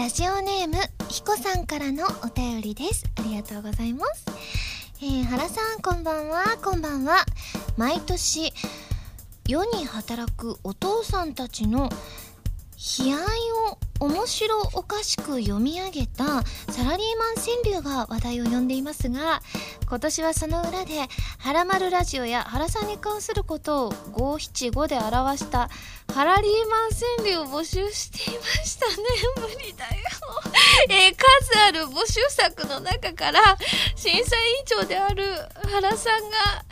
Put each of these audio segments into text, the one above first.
ラジオネームひこさんからのお便りです。ありがとうございます。えー、原さんこんばんは。こんばんは。毎年世に働くお父さんたちの悲哀を面白おかしく読み上げたサラリーマン川柳が話題を呼んでいますが今年はその裏で「はらまるラジオ」や原さんに関することを五七五で表したハラリーマン川柳を募集していましたね。無理だよ。えー、数ある募集作の中から審査委員長である原さんが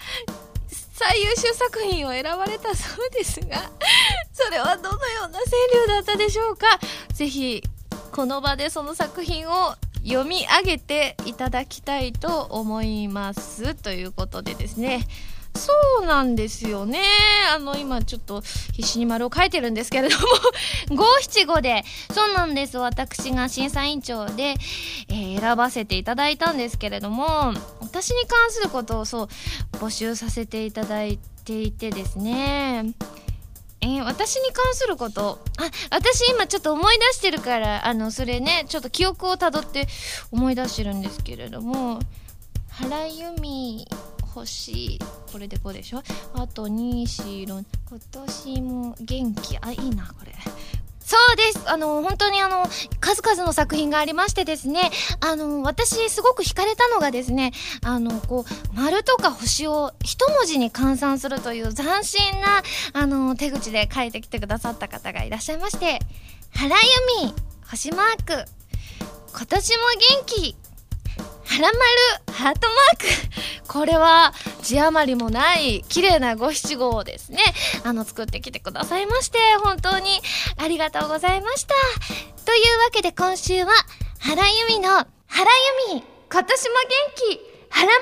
最優秀作品を選ばれたそうですが それはどのような川柳だったでしょうか？ぜひこの場でその作品を読み上げていただきたいと思います。ということでですねそうなんですよね。あの、今ちょっと必死に丸を書いてるんですけれども 五七五で、そうなんです。私が審査委員長で、えー、選ばせていただいたんですけれども、私に関することをそう、募集させていただいていてですね。えー、私に関すること？あ私今ちょっと思い出してるからあのそれねちょっと記憶をたどって思い出してるんですけれども原由美星これでこうでしょ？あと2 4 6今年も元気？あいいなこれ。そうです。あの本当にあの数々の作品がありましてですね。あの私すごく惹かれたのがですねあのこう丸とか星を一文字に換算するという斬新なあの手口で書いてきてくださった方がいらっしゃいまして。原由美星マーク。今年も元気。はらまるハートマーク。これは字余りもない綺麗な五七五をですね。あの作ってきてくださいまして本当にありがとうございました。というわけで今週は原由美の原由美今年も元気はらま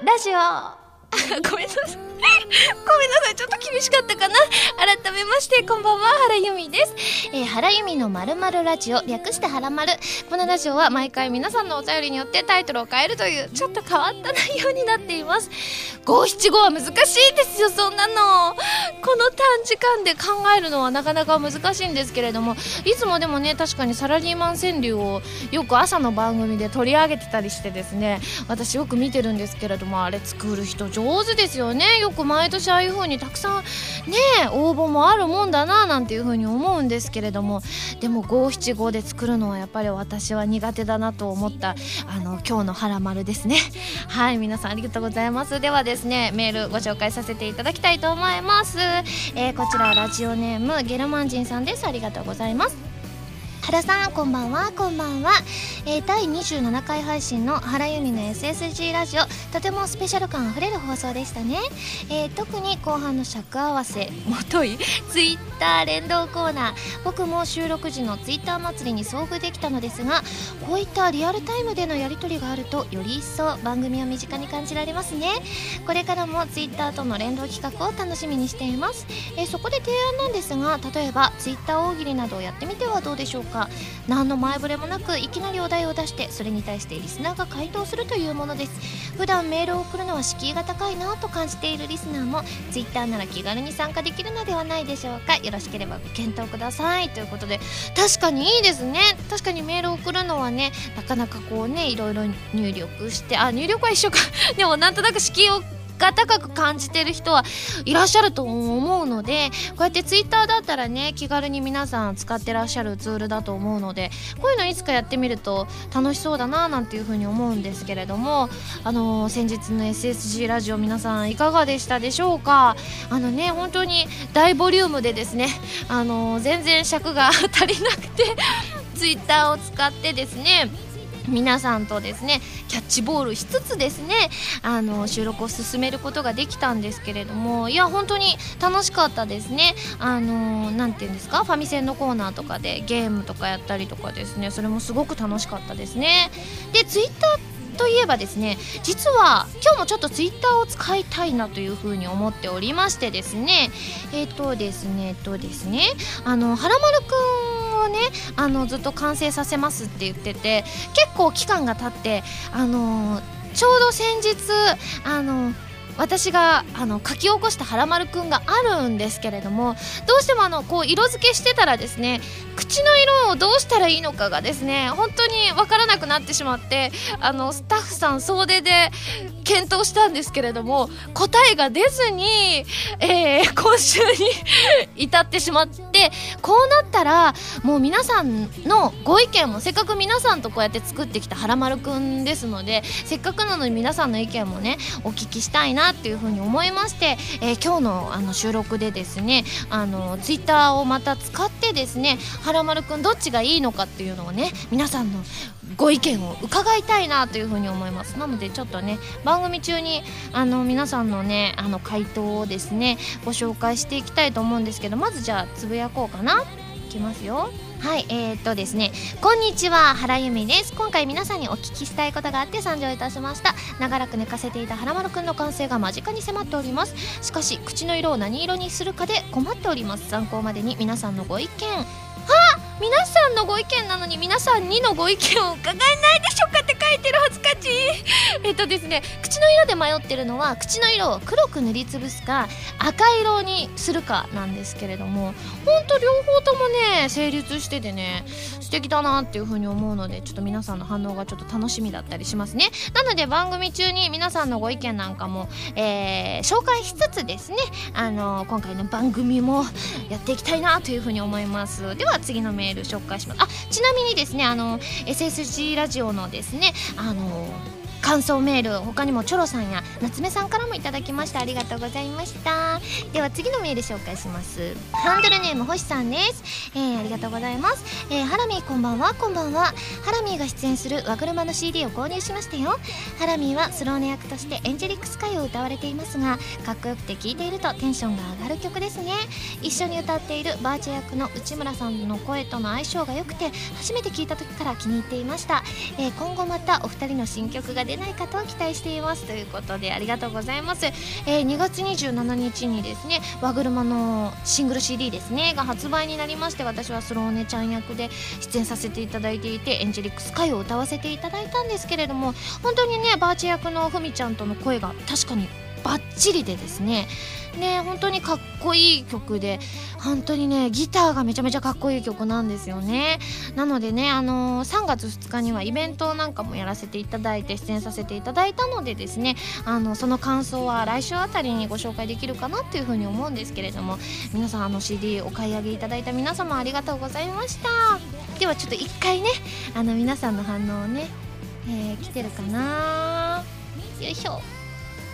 るラジオ。ごめんなさい。ごめんなさいちょっと厳しかったかな。改めましてこんばんは原由美です、えー、原由美のまるまるラジオ略してはらまる。このラジオは毎回皆さんのお便りによってタイトルを変えるというちょっと変わった内容になっています。五七五は難しいですよそんなの。この短時間で考えるのはなかなか難しいんですけれどもいつもでもね確かにサラリーマン川柳をよく朝の番組で取り上げてたりしてですね私よく見てるんですけれどもあれ作る人上手ですよね。よく毎年ああいう風にたくさんね応募もあるもんだななんていう風に思うんですけれどもでも五七五で作るのはやっぱり私は苦手だなと思ったあの今日の「はらまる」ですね。はい皆さんありがとうございます。ではですねメールご紹介させていただきたいと思います、えー、こちらラジオネームゲルマン人さんです。ありがとうございます。原さんこんばんはこんばんは、えー、第27回配信の原由美の SSG ラジオとてもスペシャル感あふれる放送でしたね、えー、特に後半の尺合わせもとい ツイッター連動コーナー僕も収録時のツイッター祭りに遭遇できたのですがこういったリアルタイムでのやり取りがあるとより一層番組を身近に感じられますね。これからもツイッターとの連動企画を楽しみにしています、えー、そこで提案なんですが例えばツイッター大喜利などをやってみてはどうでしょうか？か。何の前触れもなくいきなりお題を出してそれに対してリスナーが回答するというものです。普段メールを送るのは敷居が高いなと感じているリスナーも Twitter なら気軽に参加できるのではないでしょうか。よろしければご検討ください。ということで確かにいいですね。確かにメールを送るのはねなかなかこうねいろいろ入力してあ入力は一緒か。でもなんとなく敷居をが高く感じてる人はいらっしゃると思うのでこうやってツイッターだったらね気軽に皆さん使ってらっしゃるツールだと思うのでこういうのいつかやってみると楽しそうだななんていうふうに思うんですけれどもあのー、先日の SSG ラジオ皆さんいかがでしたでしょうか？あのね本当に大ボリュームでですねあのー、全然尺が足りなくてツイッターを使ってですね皆さんとですねキャッチボールしつつですねあの収録を進めることができたんですけれどもいや本当に楽しかったですね。あの何て言うんですかファミセンのコーナーとかでゲームとかやったりとかですねそれもすごく楽しかったですね。でツイッターといえばですね実は今日もちょっとツイッターを使いたいなというふうに思っておりましてですねえっ、ー、とですねえっとですねあのはらまるくんをねあのずっと完成させますって言ってて結構期間が経ってあのちょうど先日あの私があの書き起こしたはらまるくんがあるんですけれどもどうしてもあのこう色付けしてたらですね口の色をどうしたらいいのかがですね本当に分からなくなってしまってあのスタッフさん総出で検討したんですけれども答えが出ずに、えー、今週に至ってしまってこうなったらもう皆さんのご意見もせっかく皆さんとこうやって作ってきたはらまるくんですのでせっかくなのに皆さんの意見もねお聞きしたいなっていうふうに思いまして、えー、今日のあの収録でですねあのツイッターをまた使ってですねはらまるくんどっちがいいのかっていうのをね皆さんのご意見を伺いたいなというふうに思います。なのでちょっとね番組中にあの皆さんのねあの回答をですねご紹介していきたいと思うんですけどまずじゃあつぶやこうかな。いきますよ。はいえー、っとですね。こんにちは原由美です。今回皆さんにお聞きしたいことがあって参上いたしました。長らく寝かせていた原丸くんの完成が間近に迫っております。しかし口の色を何色にするかで困っております。参考までに皆さんのご意見。は皆さんのご意見なのに皆さんにのご意見を伺えないでしょうかって書いてる恥ずかしい。えっとですね口の色で迷ってるのは口の色を黒く塗りつぶすか赤色にするかなんですけれどもほんと両方ともね成立しててね素敵だなっていう風に思うのでちょっと皆さんの反応がちょっと楽しみだったりしますね。なので番組中に皆さんのご意見なんかも、えー、紹介しつつですねあの今回の番組もやっていきたいなという風に思います。では次のメール紹介します。あちなみにですねあの SSG ラジオのですねあの感想メール他にもチョロさんや夏目さんからもいただきました。ありがとうございました。では次のメール紹介します。ハンドルネーム星さんです、えー、ありがとうございます、えー、ハラミーこんばんは。こんばんは。ハラミーが出演する和車の CD を購入しましたよ。ハラミーはスローネ役としてエンジェリックスカイを歌われていますがかっこよくて聴いているとテンションが上がる曲ですね。一緒に歌っているバーチャ役の内村さんの声との相性が良くて初めて聞いた時から気に入っていました、えー、今後またお二人の新曲が出ないかと期待しています。ということでありがとうございます、えー、2月27日にですね和車のシングル CD ですねが発売になりまして私はスローネちゃん役で出演させていただいていてエンジェリックスカイを歌わせていただいたんですけれども本当にねバーチ役のふみちゃんとの声が確かにバッチリでですね。ね本当にかっこいい曲で本当にねギターがめちゃめちゃかっこいい曲なんですよね。なのでねあのー、3月2日にはイベントなんかもやらせていただいて出演させていただいたのでですねあのその感想は来週あたりにご紹介できるかなっていうふうに思うんですけれども皆さんあの CD お買い上げいただいた皆様ありがとうございました。ではちょっと一回ねあの皆さんの反応をね、えー、来てるかなよいしょ。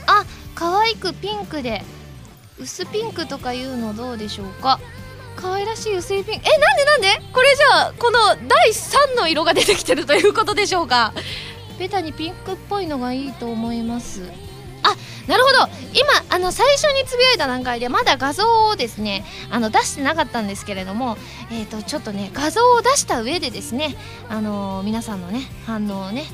あ可愛くピンクで薄ピンクとかいうのどうでしょうか？可愛らしい薄いピンク。えなんでなんで？これじゃあこの第3の色が出てきてるということでしょうか？ベタにピンクっぽいのがいいと思います。あなるほど。今あの最初につぶやいた段階でまだ画像をですねあの出してなかったんですけれども、えーと、とちょっとね画像を出した上でですね、あのー、皆さんのね反応をね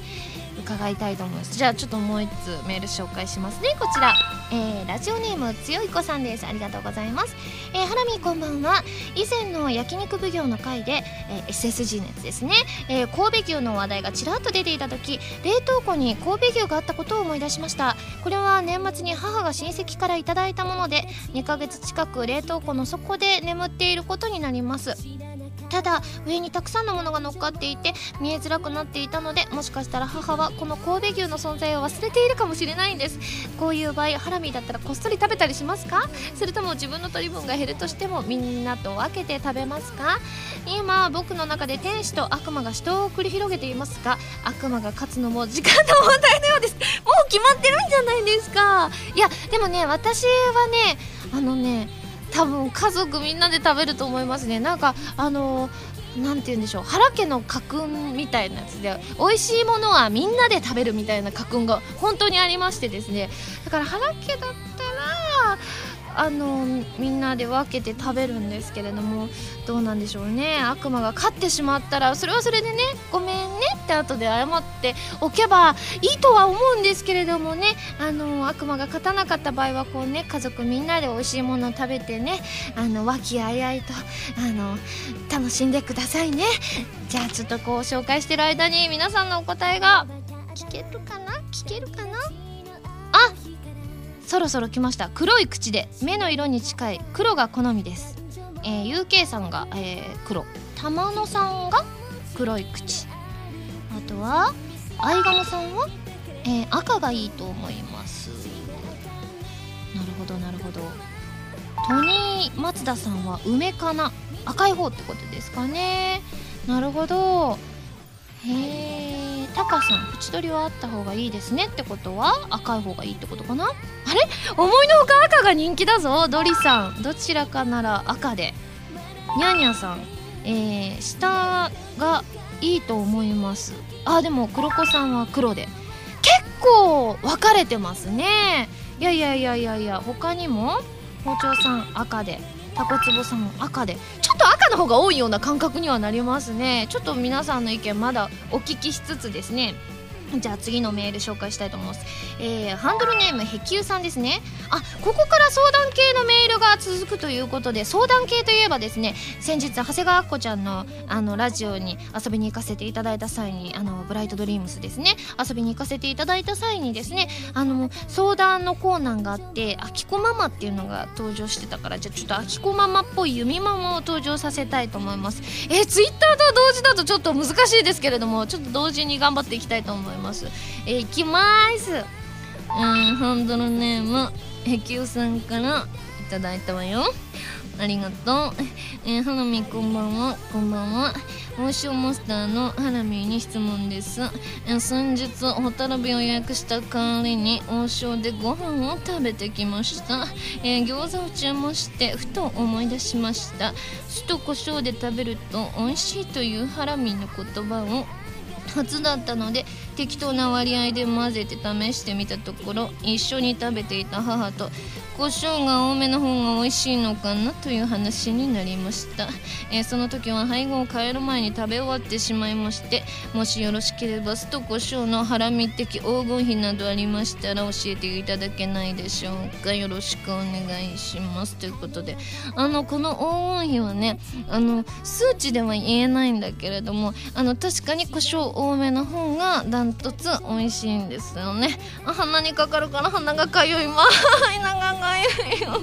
伺いたいと思います。じゃあちょっともう1つメール紹介しますね。こちら、えー、ラジオネームつよいこさんです。ありがとうございます、えー、ハラミーこんばんは。以前の焼肉奉行の回で、えー、SSG のやつですね、えー、神戸牛の話題がちらっと出ていた時冷凍庫に神戸牛があったことを思い出しました。これは年末に母が親戚からいただいたもので2ヶ月近く冷凍庫の底で眠っていることになります。ただ上にたくさんのものが乗っかっていて見えづらくなっていたのでもしかしたら母はこの神戸牛の存在を忘れているかもしれないんです。こういう場合ハラミだったらこっそり食べたりしますか？それとも自分の取り分が減るとしてもみんなと分けて食べますか？今僕の中で天使と悪魔が死闘を繰り広げていますが悪魔が勝つのも時間の問題のようです。もう決まってるんじゃないですか。いやでもね私はねあのね多分家族みんなで食べると思いますね。なんかあのなんて言うんでしょう。原家の家訓みたいなやつで美味しいものはみんなで食べるみたいな家訓が本当にありましてですね。だから原家だったらあのみんなで分けて食べるんですけれどもどうなんでしょうね。悪魔が勝ってしまったらそれはそれでねごめんねって後で謝っておけばいいとは思うんですけれどもね。あの悪魔が勝たなかった場合はこうね家族みんなで美味しいものを食べてねあの和気あいあいとあの楽しんでくださいね。じゃあちょっとこう紹介してる間に皆さんのお答えが聞けるかな？聞けるかな？そろそろ来ました。黒い口で目の色に近い黒が好みです。えー、UK さんが、えー、黒。玉野さんが黒い口。あとは相鴨さんは、えー、赤がいいと思います。なるほどなるほど。トニー松田さんは梅かな。赤い方ってことですかね。なるほど。へえタカさん縁取りはあった方がいいですねってことは赤い方がいいってことかな？あれ？思いのほか赤が人気だぞドリさん。どちらかなら赤で。ニャーニャーさん。えー、下がいいと思います。あでも黒子さんは黒で。結構分かれてますね。いやいやいやいやいや他にも包丁さん赤で。タコツボさん赤でちょっと赤の方が多いような感覚にはなりますね。ちょっと皆さんの意見まだお聞きしつつですね。じゃあ次のメール紹介したいと思います。えー、ハンドルネーム、へきゅうさんですね。あ、ここから相談系のメールが続くということで、相談系といえばですね、先日、長谷川あっこちゃんの、あの、ラジオに遊びに行かせていただいた際に、あの、ブライトドリームスですね、遊びに行かせていただいた際にですね、あの、相談のコーナーがあって、あきこママっていうのが登場してたから、じゃあちょっとあきこママっぽいゆみママを登場させたいと思います。えー、ツイッターと同時だとちょっと難しいですけれども、ちょっと同時に頑張っていきたいと思います。ます。えー、いきますうんハンドルネームへきゅうさんからいただいたわよありがとう。えー、花見こんばんは、こんばんは。王将モスターの花見に質問です。えー、先日、ホタルビを予約した代わりに、王将でご飯を食べてきました。えー、餃子を注文して、ふと思い出しました。酢と胡椒で食べると美味しいというハラミの言葉を初だったので適当な割合で混ぜて試してみたところ一緒に食べていた母と胡椒が多めの方が美味しいのかなという話になりました、えー、その時は配合を変える前に食べ終わってしまいましてもしよろしければ酢と胡椒のハラミ的黄金比などありましたら教えていただけないでしょうか。よろしくお願いします。ということであのこの黄金比はねあの数値では言えないんだけれどもあの確かに胡椒多めの方がダントツ美味しいんですよね。鼻にかかるから鼻がかゆい。ま鼻がいよ。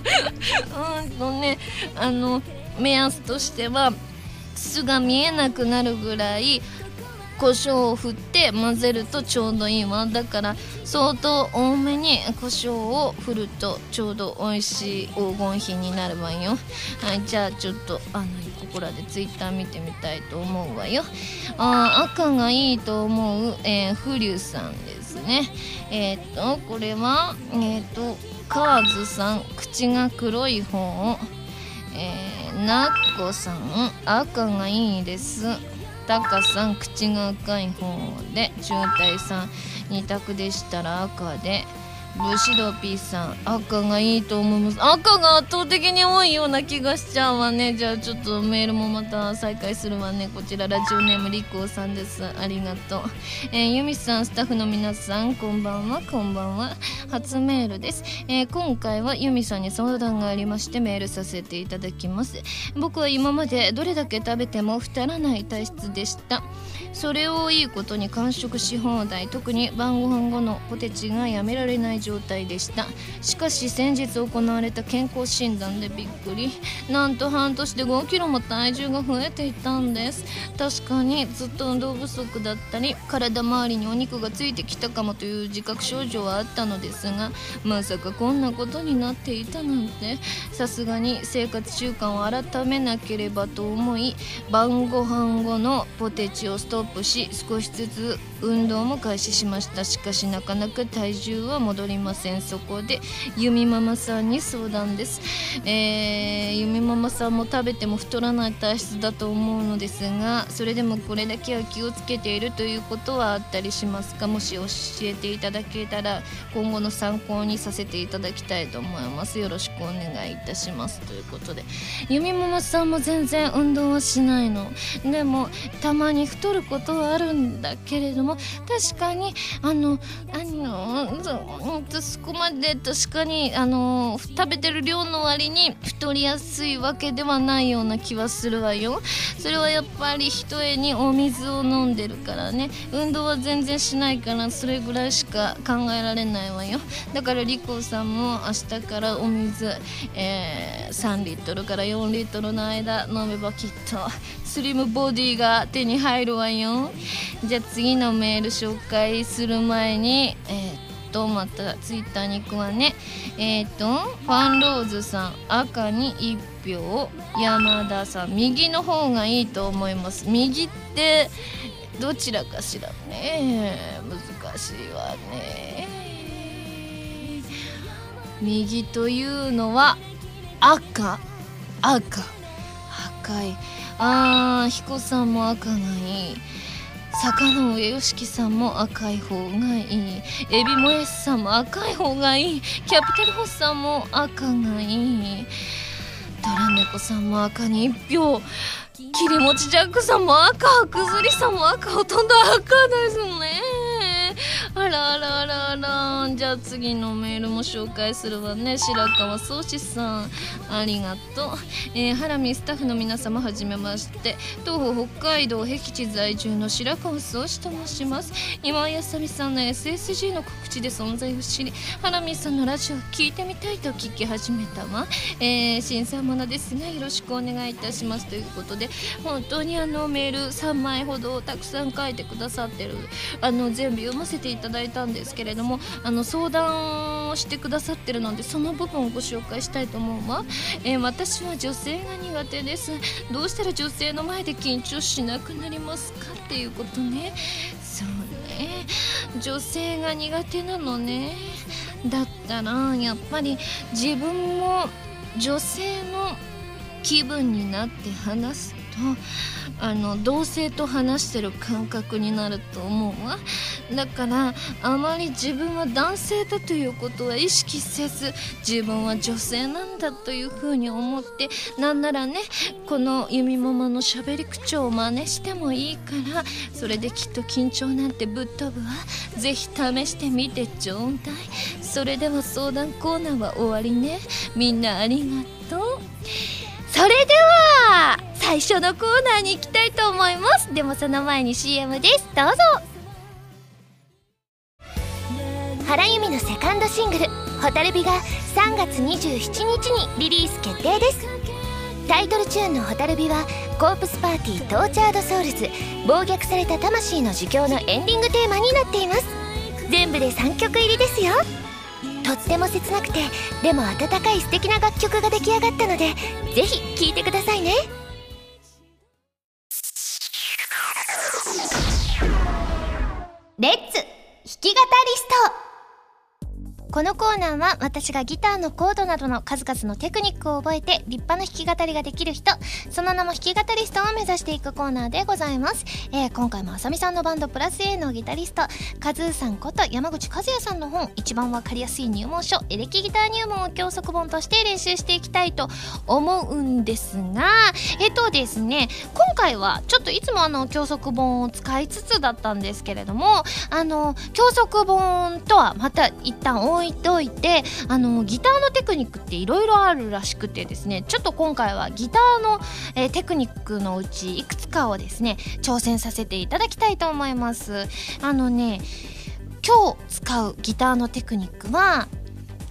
うんとね。あの目安としては巣が見えなくなるぐらい胡椒を振って混ぜるとちょうどいいわ。だから相当多めに胡椒を振るとちょうど美味しい黄金比になるわよ。はいじゃあちょっとあのこらでツイッター見てみたいと思うわよ。あ赤がいいと思う、えー、フリュさんですね。えっ、とこれはえっ、とカーズさん口が黒い方。えー、ナッコさん赤がいいです。タカさん口が赤い方で渋滞さん2択でしたら赤で。ブシドピーさん赤がいいと思います。赤が圧倒的に多いような気がしちゃうわね。じゃあちょっとメールもまた再開するわね。こちらラジオネームリコーさんです。ありがとう、えー、ユミさんスタッフの皆さんこんばんは。こんばんは。初メールです、えー、今回はユミさんに相談がありましてメールさせていただきます。僕は今までどれだけ食べても太らない体質でした。それをいいことに完食し放題。特に晩ご飯後のポテチがやめられない状態でした。しかし先日行われた健康診断でびっくり。なんと半年で5キロも体重が増えていたんです。確かにずっと運動不足だったり体周りにお肉がついてきたかもという自覚症状はあったのですがまさかこんなことになっていたなんて。さすがに生活習慣を改めなければと思い晩ご飯後のポテチをストップし少しずつ運動も開始しました。しかしなかなか体重は戻りいませんそこでゆみママさんに相談です、えー、ゆみママさんも食べても太らない体質だと思うのですがそれでもこれだけは気をつけているということはあったりしますか？もし教えていただけたら今後の参考にさせていただきたいと思います。よろしくお願いいたします。ということでゆみママさんも全然運動はしないの。でもたまに太ることはあるんだけれども確かにあのあのんとそこまで確かにあの、食べてる量の割に太りやすいわけではないような気はするわよそれはやっぱりひとえにお水を飲んでるからね運動は全然しないからそれぐらいしか考えられないわよだからリコさんも明日からお水、えー、3リットルから4リットルの間飲めばきっとスリムボディが手に入るわよ。じゃあ次のメール紹介する前にえーとまたツイッターに行くわね。えっ、とファンローズさん赤に1票山田さん。右の方がいいと思います。右ってどちらかしらね。難しいわね。右というのは赤。赤。赤い。あー彦さんも赤がい。い坂上良樹さんも赤い方がいい。エビもやしさんも赤い方がいい。キャプテンホスさんも赤がいい。ドラ猫さんも赤に1票。切り餅ジャックさんも赤。くずりさんも赤。ほとんど赤ですね。あらあらあらあら。じゃあ次のメールも紹介するわね。白川宗志さん。ありがとう、えー、ハラミスタッフの皆様はじめまして。東方北海道僻地在住の白川宗志と申します。今井あさみさんの SSG の告知で存在を知り。ハラミさんのラジオを聞いてみたいと聞き始めたわ、えー、新参者ですがよろしくお願いいたします。ということで本当にあのメール3枚ほどたくさん書いてくださってる。あの全部読ませていただいたんですけれどもあの相談をしてくださってるのでその部分をご紹介したいと思うわ、えー、私は女性が苦手です。どうしたら女性の前で緊張しなくなりますかっていうことね。そうね。女性が苦手なのね。だったらやっぱり自分も女性の気分になって話す。あの同性と話してる感覚になると思うわ。だからあまり自分は男性だということは意識せず自分は女性なんだというふうに思ってなんならねこの弓ママのしゃべり口調を真似してもいいからそれできっと緊張なんてぶっ飛ぶわ。ぜひ試してみてちょうだい。それでは相談コーナーは終わりね。みんなありがとう。それでは最初のコーナーに行きたいと思います。でもその前に CM です。どうぞ。原由実のセカンドシングル「蛍火」が3月27日にリリース決定です。タイトルチューンの「蛍火」はコープスパーティー Tortured Souls 暴虐された魂の呪叫のエンディングテーマになっています。全部で3曲入りですよ。とっても切なくてでも温かい素敵な楽曲が出来上がったのでぜひ聴いてくださいね。レッツ弾き語りスト。このコーナーは私がギターのコードなどの数々のテクニックを覚えて立派な弾き語りができる人その名も弾き語りストを目指していくコーナーでございます、えー、今回もあさみさんのバンドプラス A のギタリストカズーさんこと山口和也さんの本一番わかりやすい入門書エレキギター入門を教則本として練習していきたいと思うんですがえっ、とですね今回はちょっといつもあの教則本を使いつつだったんですけれどもあの教則本とはまた一旦置いておいてあのギターのテクニックっていろいろあるらしくてですねちょっと今回はギターの、えー、テクニックのうちいくつかをですね挑戦させていただきたいと思います。あのね今日使うギターのテクニックは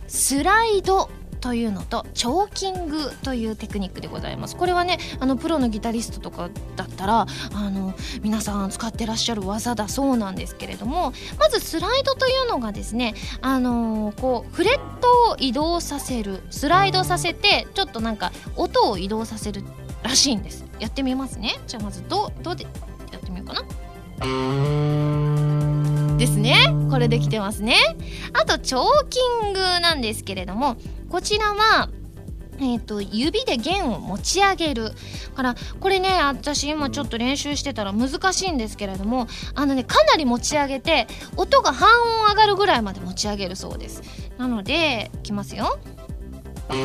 スライドというのとチョーキングというテクニックでございます。これはねあのプロのギタリストとかだったらあの皆さん使ってらっしゃる技だそうなんですけれどもまずスライドというのがですねあのー、こうフレットを移動させるスライドさせてちょっとなんか音を移動させるらしいんです。やってみますね。じゃあまずどどうでやってみようかな。ですね。これできてますね。あとチョーキングなんですけれどもこちらはえーと、指で弦を持ち上げる。からこれね私今ちょっと練習してたら難しいんですけれどもあのねかなり持ち上げて音が半音上がるぐらいまで持ち上げるそうです。なのでいきますよ。これ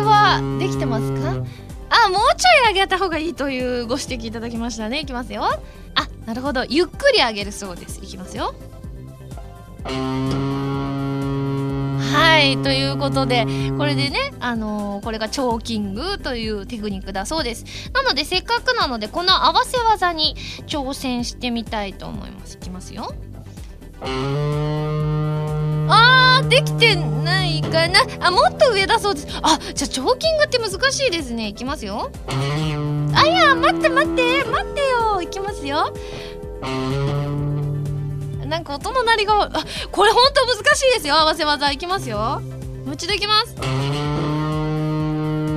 はできてますか？あもうちょい上げた方がいいというご指摘いただきましたね。いきますよ。あなるほど。ゆっくり上げるそうです。いきますよ。はい。ということでこれでねあのー、これがチョーキングというテクニックだそうです。なのでせっかくなのでこの合わせ技に挑戦してみたいと思います。いきますよ。あーできてないかな。あもっと上だそうです。あじゃあチョーキングって難しいですね。いきますよ。あいや待って待って待ってよ。いきますよ。なんか音の鳴りがあこれほんと難しいですよ。合わせ技いきますよ。もう一度いきます。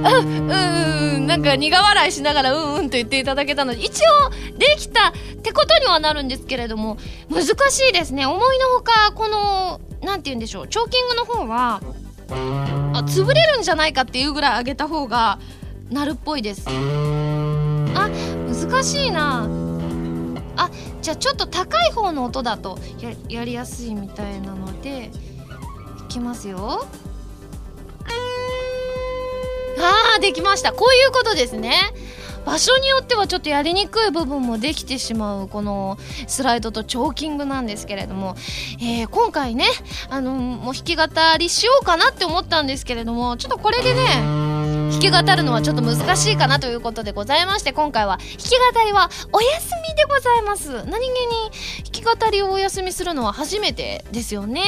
あうんなんか苦笑いしながらうんうんと言っていただけたので一応できたってことにはなるんですけれども難しいですね。思いのほかこの何て言うんでしょう。チョーキングの方はあ潰れるんじゃないかっていうぐらい上げた方がなるっぽいです。あ難しいな。あじゃあちょっと高い方の音だとやりやすいみたいなのでいきますよ。あーできました。こういうことですね。場所によってはちょっとやりにくい部分もできてしまうこのスライドとチョーキングなんですけれども、えー、今回ねあのもう弾き語りしようかなって思ったんですけれどもちょっとこれでね弾き語るのはちょっと難しいかなということでございまして今回は弾き語りはお休みでございます。何気にき語りをお休みするのは初めてですよね、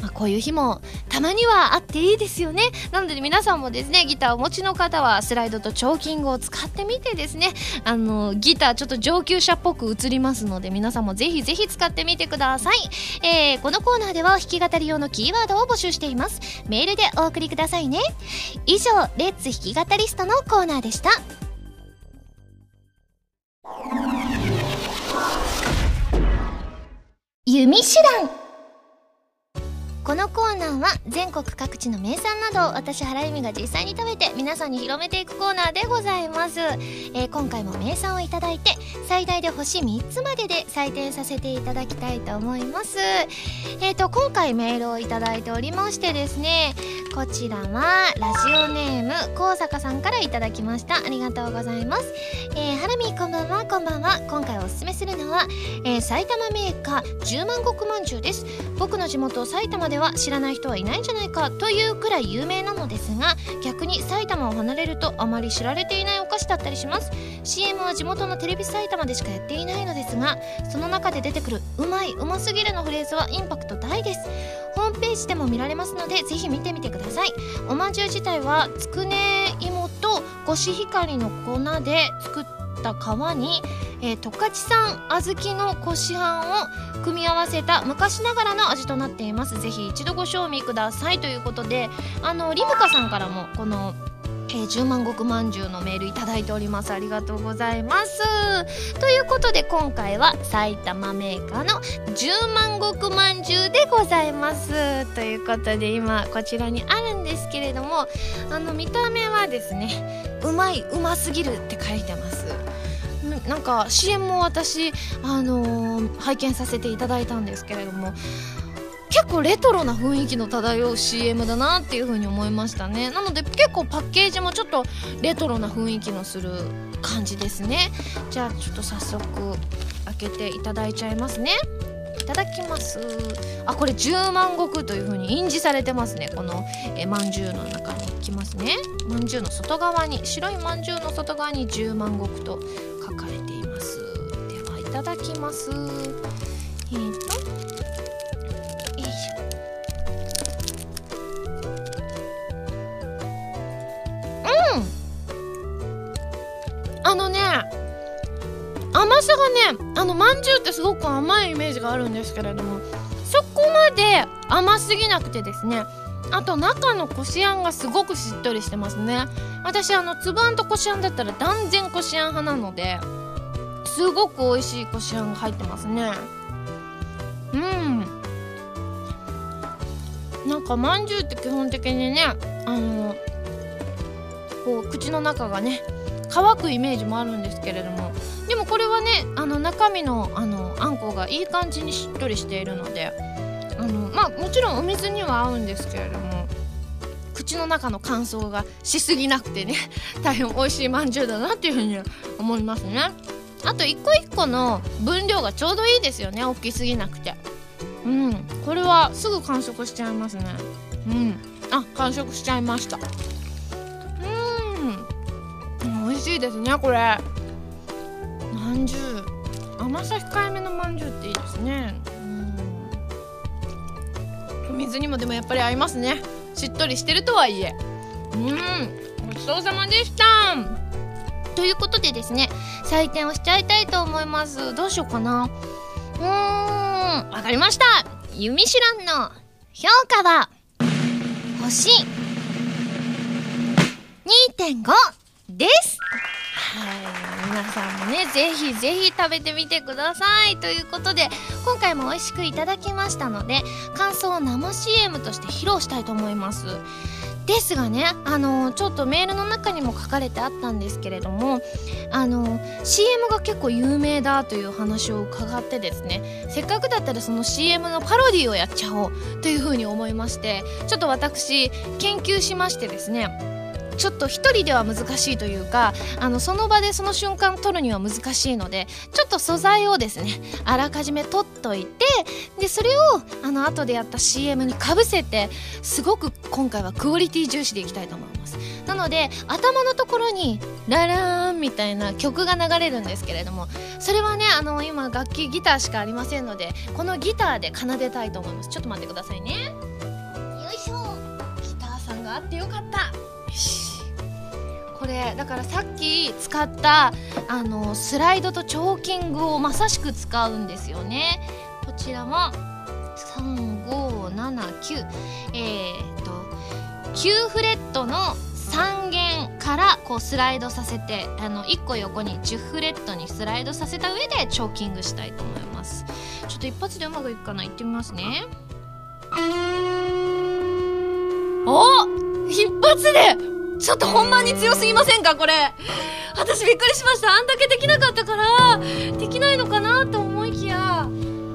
まあ、こういう日もたまにはあっていいですよね。なので皆さんもですねギターをお持ちの方はスライドとチョーキングを使ってみてですねあのギターちょっと上級者っぽく映りますので皆さんもぜひぜひ使ってみてください、えー、このコーナーでは弾き語り用のキーワードを募集しています。メールでお送りくださいね。以上レッツ弾き語りストのコーナーでした。弓手段このコーナーは全国各地の名産などを私原由美が実際に食べて皆さんに広めていくコーナーでございます、えー、今回も名産をいただいて最大で星3つまでで採点させていただきたいと思います。えーと今回メールをいただいておりましてですねこちらはラジオネーム高坂さんからいただきました。ありがとうございます。えー、ハラミこんばんはこんばんは。今回おすすめするのは、えー、埼玉メーカー十万石まんじゅうです。僕の地元埼玉では知らない人はいないんじゃないかというくらい有名なのですが逆に埼玉を離れるとあまり知られていないお菓子だったりします。CM は地元のテレビ埼玉でしかやっていないのですがその中で出てくる「うまいうますぎる」のフレーズはインパクト大です。ホームページでも見られますのでぜひ見てみてください。おまんじゅう自体はつくね芋とコシヒカリの粉で作った皮にえー、十勝産小豆のこしあんを組み合わせた昔ながらの味となっています。ぜひ一度ご賞味ください。ということであのリムカさんからもこのえー、10万石まんじゅうのメールいただいております。ありがとうございます。ということで今回は埼玉メーカーの10万石まんじゅうでございます。ということで今こちらにあるんですけれどもあの見た目はですねうまいうますぎるって書いてます。なんか CM も私、あのー、拝見させていただいたんですけれども結構レトロな雰囲気の漂う CM だなっていう風に思いましたね。なので結構パッケージもちょっとレトロな雰囲気のする感じですね。じゃあちょっと早速開けていただいちゃいますね。いただきます。あこれ10万石という風に印字されてますね。このえまんじゅうの中に。いきますね。まんじゅうの外側に白いまんじゅうの外側に10万石とただきます。えーとよいしょ。うん。あのね甘さがねあのまんじゅうってすごく甘いイメージがあるんですけれどもそこまで甘すぎなくてですねあと中のこしあんがすごくしっとりしてますね。私あの粒あんとこしあんだったら断然こしあん派なのですごく美味しいこしあんが入ってますね。うん。なんかまんじゅうって基本的にねあのこう口の中がね乾くイメージもあるんですけれども。でもこれはねあの中身のあのあんこがいい感じにしっとりしているのであのまあもちろんお水には合うんですけれども口の中の乾燥がしすぎなくてね 大変美味しいまんじゅうだなっていうふうに思いますね。あと一個一個の分量がちょうどいいですよね。大きすぎなくて。うん。これはすぐ完食しちゃいますね。うん。あ完食しちゃいました。うん。美味しいですねこれ。まんじゅう。甘さ控えめのまんじゅうっていいですね。うん。水にもでもやっぱり合いますね。しっとりしてるとはいえ。うん。ごちそうさまでした。ということでですね採点をしちゃいたいと思います。どうしようかな。うーんわかりました。ユミシュランの評価は星2.5です。はい皆さんもねぜひぜひ食べてみてください。ということで今回も美味しくいただきましたので感想を生 CM として披露したいと思います。ですがねあのちょっとメールの中にも書かれてあったんですけれどもあの CM が結構有名だという話を伺ってですねせっかくだったらその CM のパロディをやっちゃおうというふうに思いましてちょっと私研究しましてですねちょっと1人では難しいというかあのその場でその瞬間撮るには難しいのでちょっと素材をですねあらかじめ撮っといてでそれをあの後でやった CM にかぶせてすごく今回はクオリティ重視でいきたいと思います。なので頭のところにララーンみたいな曲が流れるんですけれどもそれはねあの今楽器ギターしかありませんのでこのギターで奏でたいと思います。ちょっと待ってくださいね。よいしょ。ギターさんがあってよかった。れだからさっき使ったあのスライドとチョーキングをまさしく使うんですよね。こちらは3579えー、っと9フレットの3弦からこうスライドさせてあの1個横に10フレットにスライドさせた上でチョーキングしたいと思います。ちょっと一発でうまくいくかな？行ってみますね。お一発でちょっと本番に強すぎませんかこれ。私びっくりしました。あんだけできなかったからできないのかなと思いきや。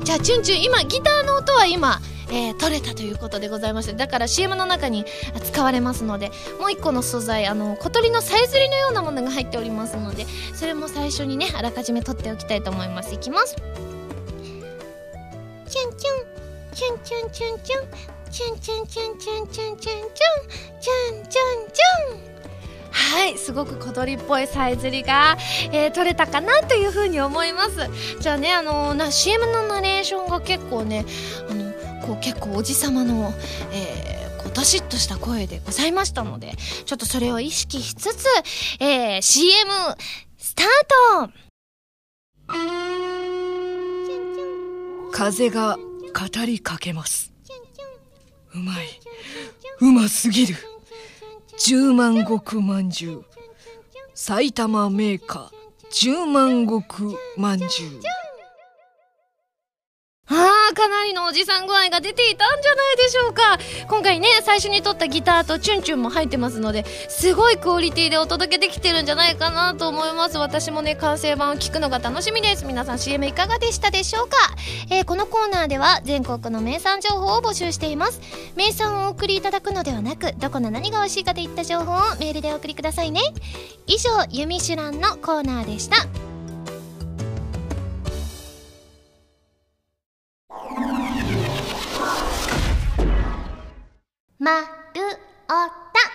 じゃあチュンチュン今ギターの音は今えー、取れたということでございましてだから CM の中に使われますのでもう一個の素材あの小鳥のさえずりのようなものが入っておりますのでそれも最初にねあらかじめ取っておきたいと思います。いきます。チュンチュンチュンチュンチュンチュン。チュンチュンチュンチュンチュンチュンチュンチュンチュンチュンはいすごく小鳥っぽいさえずりが、えー、取れたかなというふうに思います。じゃあねあのな CM のナレーションが結構ねあのこう結構おじさまの、えー、こうどしっとした声でございましたのでちょっとそれを意識しつつ、えー、CM スタート。風が語りかけます。うまい。うますぎる。十万石まんじゅう埼玉メーカー。十万石まんじゅうああかなのおじさん具合が出ていたんじゃないでしょうか。今回ね最初に撮ったギターとチュンチュンも入ってますのですごいクオリティでお届けできてるんじゃないかなと思います。私もね完成版を聞くのが楽しみです。皆さん CM いかがでしたでしょうか、えー、このコーナーでは全国の名産情報を募集しています。名産をお送りいただくのではなくどこの何が美味しいかといった情報をメールでお送りくださいね。以上「ユミシュラン」のコーナーでした。まるおた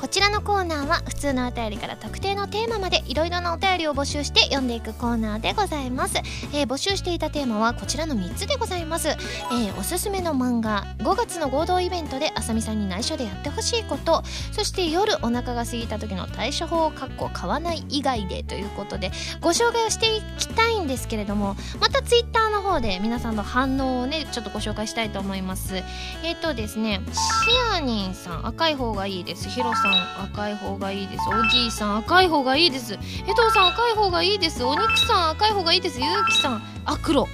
こちらのコーナーは普通のお便りから特定のテーマまでいろいろなお便りを募集して読んでいくコーナーでございます、えー、募集していたテーマはこちらの3つでございます、えー、おすすめの漫画5月の合同イベントであさみさんに内緒でやってほしいこと。そして夜お腹が過ぎた時の対処法をかっこ買わない以外でということでご紹介をしていきたいんですけれどもまたツイッターの方で皆さんの反応をねちょっとご紹介したいと思います。えっ、ー、とですねシアニンさん赤い方がいいです。ヒロさん。さん赤い方がいいです。おじいさん赤い方がいいです。江藤さん赤い方がいいです。お肉さん赤い方がいいです。ゆうきさんあ黒。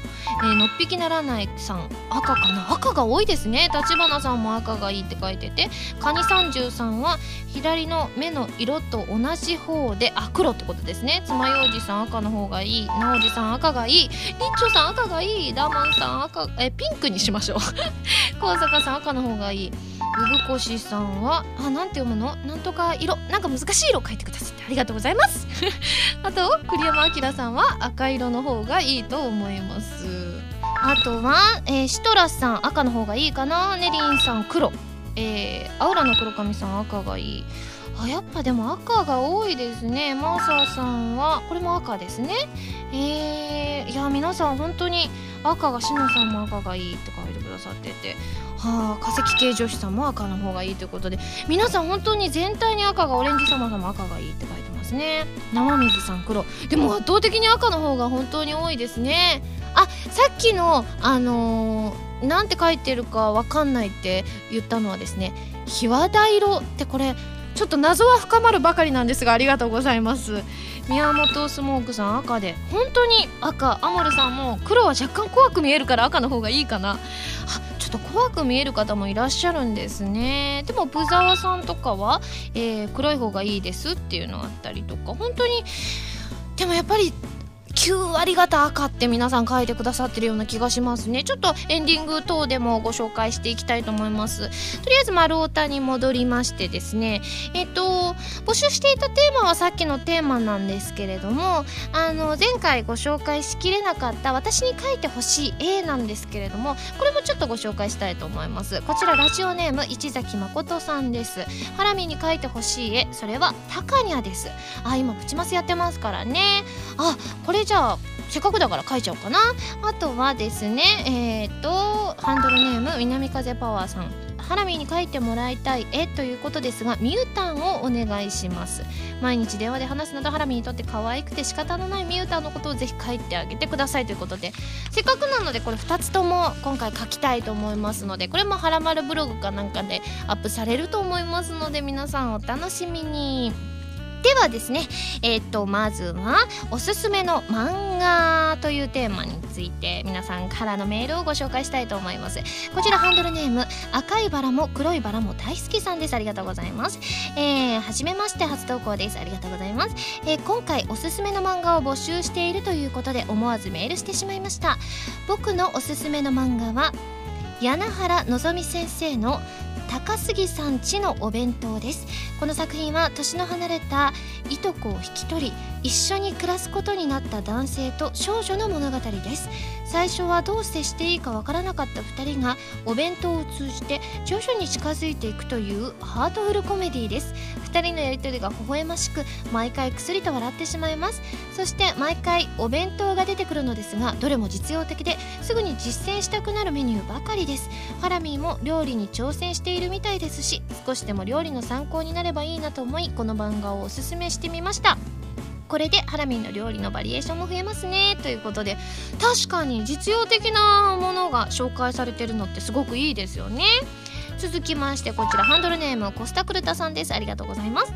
えー、のっぴきならないさん赤かな。赤が多いですね。立花さんも赤がいいって書いてて。カニ30さんは左の目の色と同じ方であ黒ってことですね。爪楊枝さん赤の方がいい直じさん赤がいいりっちょさん赤がいい。ダーマンさん赤えピンクにしましょう。高坂さん赤の方がいい。産越さんはあなんて読むの？なんとか色なんか難しい色書いてくださってありがとうございます。あと栗山明さんは赤色の方がいいと思います。あとは、えーシトラスさん赤の方がいいかな。ネリンさん黒。えー、アウラの黒髪さん赤がいい。あやっぱでも赤が多いですね。マーサーさんはこれも赤ですね。えー、いや皆さん本当に赤がしのさんも赤がいいって書いてくださっててはあ化石系女子さんも赤の方がいいということで。皆さん本当に全体に赤がオレンジ様さんも赤がいいって書いてますね。生水さん黒。でも圧倒的に赤の方が本当に多いですね。あさっきのあのーなんて書いてるかわかんないって言ったのはですね日和田色ってこれちょっと謎は深まるばかりなんですがありがとうございます。宮本スモークさん赤で。本当に赤。アモルさんも黒は若干怖く見えるから赤の方がいいかな。あと怖く見える方もいらっしゃるんですね。でもブザワさんとかは、えー黒い方がいいですっていうのあったりとか。本当にでもやっぱり9割方赤って皆さん書いてくださってるような気がしますね。ちょっとエンディング等でもご紹介していきたいと思います。とりあえず丸太に戻りましてですね。えっと募集していたテーマはさっきのテーマなんですけれどもあの前回ご紹介しきれなかった私に書いてほしい絵なんですけれどもこれもちょっとご紹介したいと思います。こちらラジオネーム市崎誠さんです。ハラミに書いてほしい絵それはタカニャです。あ今プチマスやってますからね。あこれじゃゃあせっかくだから書いちゃおうかな。あとはですねえっ、とハンドルネーム南風パワーさん。ハラミーに書いてもらいたい絵ということですがミュータンをお願いします。毎日電話で話すなどハラミにとって可愛くて仕方のないミュータンのことをぜひ書いてあげてくださいということで。せっかくなのでこれ2つとも今回書きたいと思いますのでこれもハラマルブログかなんかでアップされると思いますので皆さんお楽しみに。ではですねえっ、とまずはおすすめの漫画というテーマについて皆さんからのメールをご紹介したいと思います。こちらハンドルネーム赤いバラも黒いバラも大好きさんです。ありがとうございます。えー、はじめまして初投稿です。ありがとうございます、えー今回おすすめの漫画を募集しているということで思わずメールしてしまいました。僕のおすすめの漫画は柳原のぞみ先生の高杉さんちのお弁当です。この作品は年の離れたいとこを引き取り一緒に暮らすことになった男性と少女の物語です。最初はどう接していいかわからなかった2人がお弁当を通じて徐々に近づいていくというハートフルコメディです。2人のやりとりが微笑ましく毎回くすりと笑ってしまいます。そして毎回お弁当が出てくるのですがどれも実用的ですぐに実践したくなるメニューばかりです。ハラミーも料理に挑戦しているみたいですし少しでも料理の参考になればいいなと思いこの漫画をおすすめしてみました。これでハラミーの料理のバリエーションも増えますね。ということで確かに実用的なものが紹介されてるのってすごくいいですよね。続きましてこちらハンドルネームコスタクルタさんです。ありがとうございます。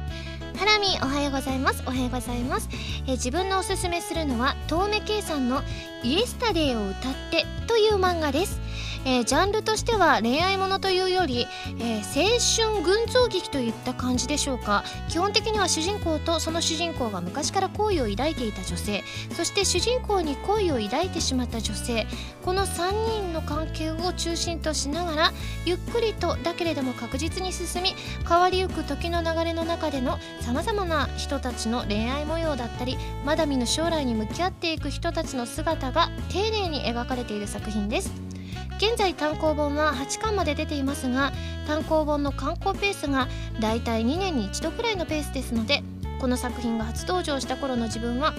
ハラミおはようございます。おはようございます、え自分のおすすめするのは遠目圭さんのイエスタデーを歌ってという漫画です。えージャンルとしては恋愛ものというより、えー青春群像劇といった感じでしょうか。基本的には主人公とその主人公が昔から好意を抱いていた女性そして主人公に好意を抱いてしまった女性この3人の関係を中心としながらゆっくりとだけれども確実に進み変わりゆく時の流れの中でのさまざまな人たちの恋愛模様だったりまだ見ぬ将来に向き合っていく人たちの姿が丁寧に描かれている作品です。現在単行本は8巻まで出ていますが単行本の刊行ペースがだいたい2年に1度くらいのペースですのでこの作品が初登場した頃の自分は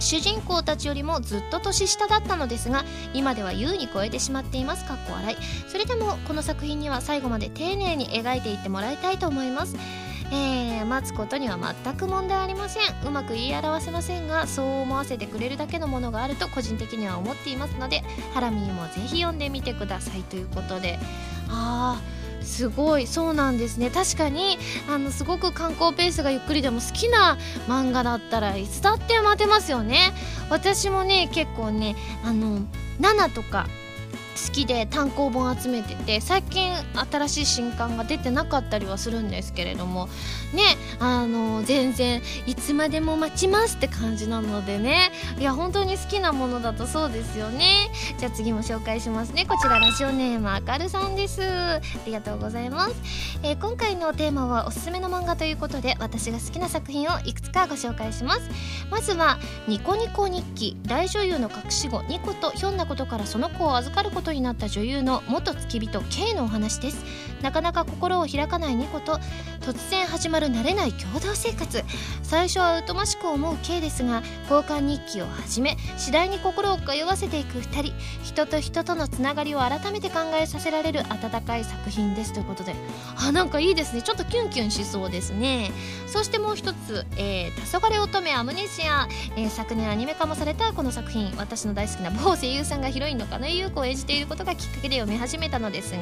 主人公たちよりもずっと年下だったのですが今では優に超えてしまっています。かっこ笑い。それでもこの作品には最後まで丁寧に描いていってもらいたいと思います。えー待つことには全く問題ありません。うまく言い表せませんがそう思わせてくれるだけのものがあると個人的には思っていますのでハラミーもぜひ読んでみてくださいということで。あーすごい。そうなんですね。確かにあのすごく観光ペースがゆっくりでも好きな漫画だったらいつだって待てますよね。私もね結構ねあの7とか好きで単行本集めてて最近新しい新刊が出てなかったりはするんですけれどもねあの全然いつまでも待ちますって感じなのでね。いや本当に好きなものだとそうですよね。じゃあ次も紹介しますね。こちらラジオネームあかるさんです。ありがとうございます、えー、今回のテーマはおすすめの漫画ということで私が好きな作品をいくつかご紹介します。まずはニコニコ日記。大女優の隠し子。ニコとひょんなことからその子を預かることになった女優の元付き人 K のお話です。なかなか心を開かないニコと突然始まる慣れない共同生活。最初は疎ましく思う K ですが交換日記を始め次第に心を通わせていく2人。人と人とのつながりを改めて考えさせられる温かい作品ですということで。あなんかいいですね。ちょっとキュンキュンしそうですね。そしてもう一つ「えー、黄昏乙女アムネシア」えー、昨年アニメ化もされたこの作品。私の大好きな某声優さんがヒロインの狩野優子を演じていることがきっかけで読み始めたのですが、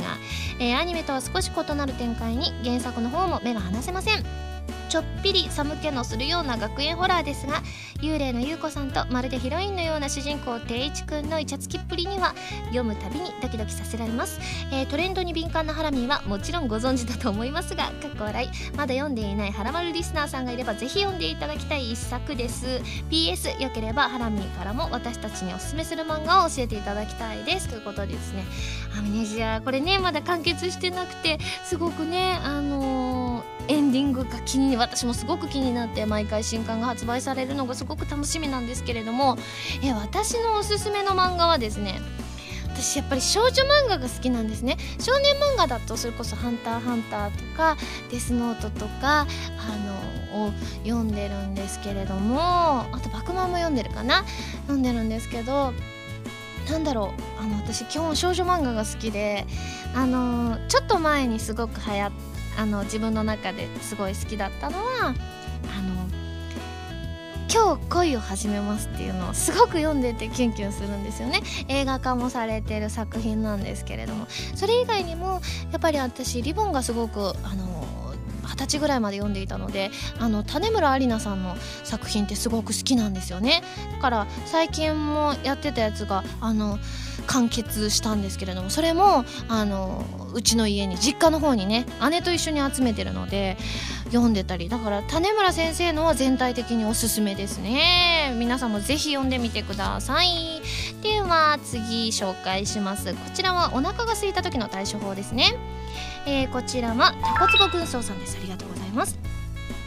えー、アニメとは少し異なる展開に原作の方も目が離せません。ちょっぴり寒気のするような学園ホラーですが幽霊の優子さんとまるでヒロインのような主人公定一くんのイチャつきっぷりには読むたびにドキドキさせられます、えー、トレンドに敏感なハラミーはもちろんご存知だと思いますがかっこ笑い。まだ読んでいないハラマルリスナーさんがいればぜひ読んでいただきたい一作です。PS よければハラミーからも私たちにおすすめする漫画を教えていただきたいです。ということでですね。アムネジアこれねまだ完結してなくてすごくねあのーエンディングが気に私もすごく気になって毎回新刊が発売されるのがすごく楽しみなんですけれどもえ私のおすすめの漫画はですね私やっぱり少女漫画が好きなんですね。少年漫画だとそれこそ「ハンターハンター」とか「デスノート」とかあのを読んでるんですけれどもあと「バクマン」も読んでるかな？読んでるんですけどなんだろうあの私基本少女漫画が好きであのちょっと前にすごく流行ってあの自分の中ですごい好きだったのはあの今日恋を始めますっていうのをすごく読んでてキュンキュンするんですよね。映画化もされてる作品なんですけれども。それ以外にもやっぱり私リボンがすごくあの二十歳ぐらいまで読んでいたのであの種村有奈さんの作品ってすごく好きなんですよね。だから最近もやってたやつがあの完結したんですけれどもそれもあのうちの家に実家の方にね姉と一緒に集めてるので読んでたり。だから種村先生のは全体的におすすめですね。皆さんもぜひ読んでみてください。では次紹介します。こちらはお腹が空いた時の対処法ですね、えー、こちらはタコツボ軍曹さんです。ありがとうございます。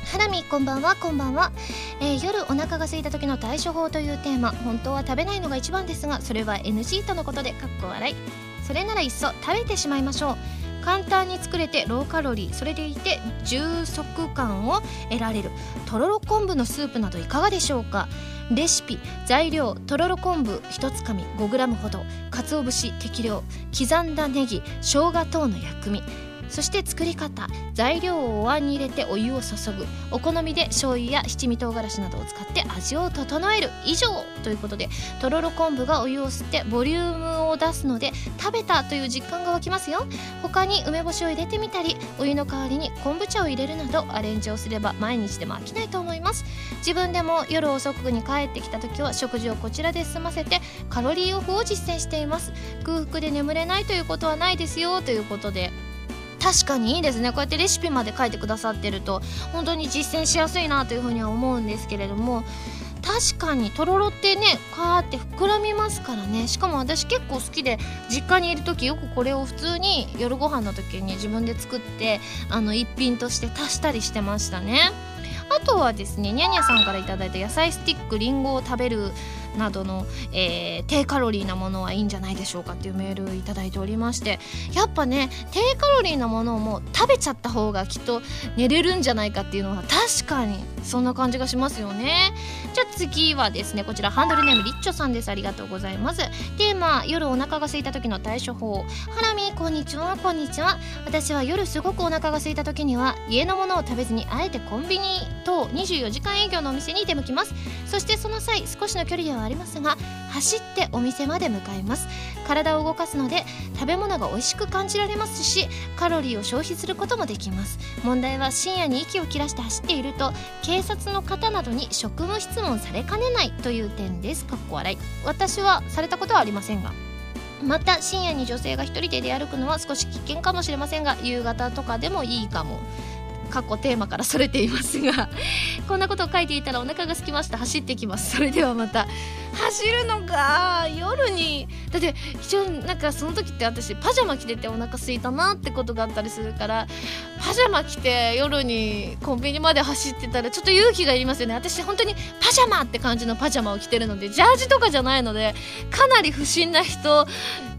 ハラミこんばんはこんばんは、えー、夜お腹が空いた時の対処法というテーマ。本当は食べないのが一番ですがそれは NG とのことでかっこ笑い。それならいっそ食べてしまいましょう。簡単に作れてローカロリー。それでいて充足感を得られる。とろろ昆布のスープなどいかがでしょうか。レシピ材料とろろ昆布1つかみ 5g ほど。鰹節適量。刻んだネギ生姜等の薬味。そして作り方材料をお椀に入れてお湯を注ぐ。お好みで醤油や七味唐辛子などを使って味を整える以上ということでとろろ昆布がお湯を吸ってボリュームを出すので食べたという実感が湧きますよ。他に梅干しを入れてみたりお湯の代わりに昆布茶を入れるなどアレンジをすれば毎日でも飽きないと思います。自分でも夜遅くに帰ってきた時は食事をこちらで済ませてカロリーオフを実践しています。空腹で眠れないということはないですよということで。確かにいいですね。こうやってレシピまで書いてくださってると本当に実践しやすいなというふうには思うんですけれども確かにとろろってねカーって膨らみますからね。しかも私結構好きで実家にいる時よくこれを普通に夜ご飯の時に自分で作ってあの一品として足したりしてましたね。あとはですねにゃにゃさんから頂いた野菜スティックりんごを食べるなどの、えー、低カロリーなものはいいんじゃないでしょうかっていうメールを頂いておりましてやっぱね低カロリーなものをもう食べちゃった方がきっと寝れるんじゃないかっていうのは確かにそんな感じがしますよね。じゃあ次はですねこちらハンドルネームリッチョさんです。ありがとうございます。テーマ夜お腹が空いた時の対処法。ハラミこんにちはこんにちは。私は夜すごくお腹が空いた時には家のものを食べずにあえてコンビニと24時間営業のお店に出向きます。そしてその際少しの距離ではありますが走ってお店まで向かいます。体を動かすので食べ物が美味しく感じられますしカロリーを消費することもできます。問題は深夜に息を切らして走っていると警察の方などに職務質問されかねないという点です。かっこ笑い。私はされたことはありませんが。また深夜に女性が一人で出歩くのは少し危険かもしれませんが夕方とかでもいいかも。過去テーマからそれていますが こんなことを書いていたらお腹が空きました。走ってきます。それではまた走るのか。夜に。だって一応なんかその時って私パジャマ着ててお腹空いたなってことがあったりするからパジャマ着て夜にコンビニまで走ってたらちょっと勇気がいりますよね。私本当にパジャマって感じのパジャマを着てるのでジャージとかじゃないのでかなり不審な人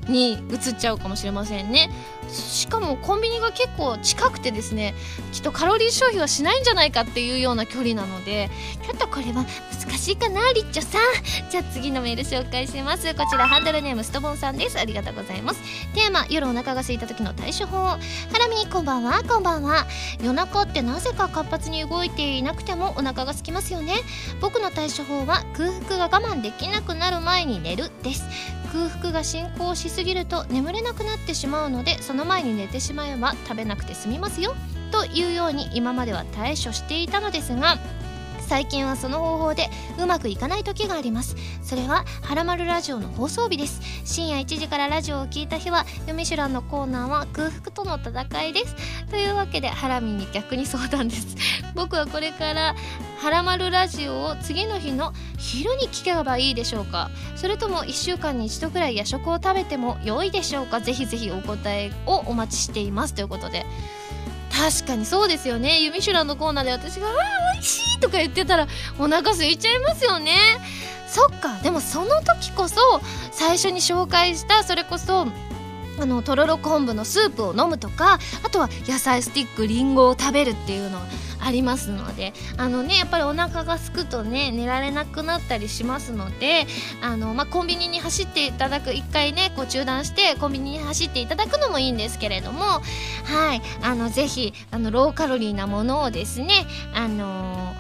に移っちゃうかもしれませんね。しかもコンビニが結構近くてですねきっとカロリー消費はしないんじゃないかっていうような距離なのでちょっとこれは難しいかなリッチョさん。じゃあ次のメール紹介します。こちらハンドルネームストボンさんです。ありがとうございます。テーマ夜お腹が空いた時の対処法。ハラミこんばんは。こんばんは。夜中ってなぜか活発に動いていなくてもお腹が空きますよね。僕の対処法は空腹が我慢できなくなる前に寝るです。空腹が進行しすぎると眠れなくなってしまうのでその前に寝てしまえば食べなくて済みますよ。というように今までは対処していたのですが最近はその方法でうまくいかない時があります。それは「はらまるラジオ」の放送日です。深夜1時からラジオを聞いた日は「ミシュラン」のコーナーは空腹との戦いです。というわけでハラミに逆に相談です。僕はこれから「はらまるラジオ」を次の日の昼に聞けばいいでしょうか。それとも1週間に1度くらい夜食を食べても良いでしょうか。ぜひぜひお答えをお待ちしています。ということで。確かにそうですよね。ユミシュランのコーナーで私が「あー味しい!」とか言ってたらお腹空いちゃいますよねそっかでもその時こそ最初に紹介したそれこそあのとろろ昆布のスープを飲むとかあとは野菜スティックりんごを食べるっていうのありますのであのねやっぱりお腹がすくとね寝られなくなったりしますのであの、まあ、コンビニに走っていただく1回ねこう中断してコンビニに走っていただくのもいいんですけれどもはいあのぜひあのローカロリーなものをですねあの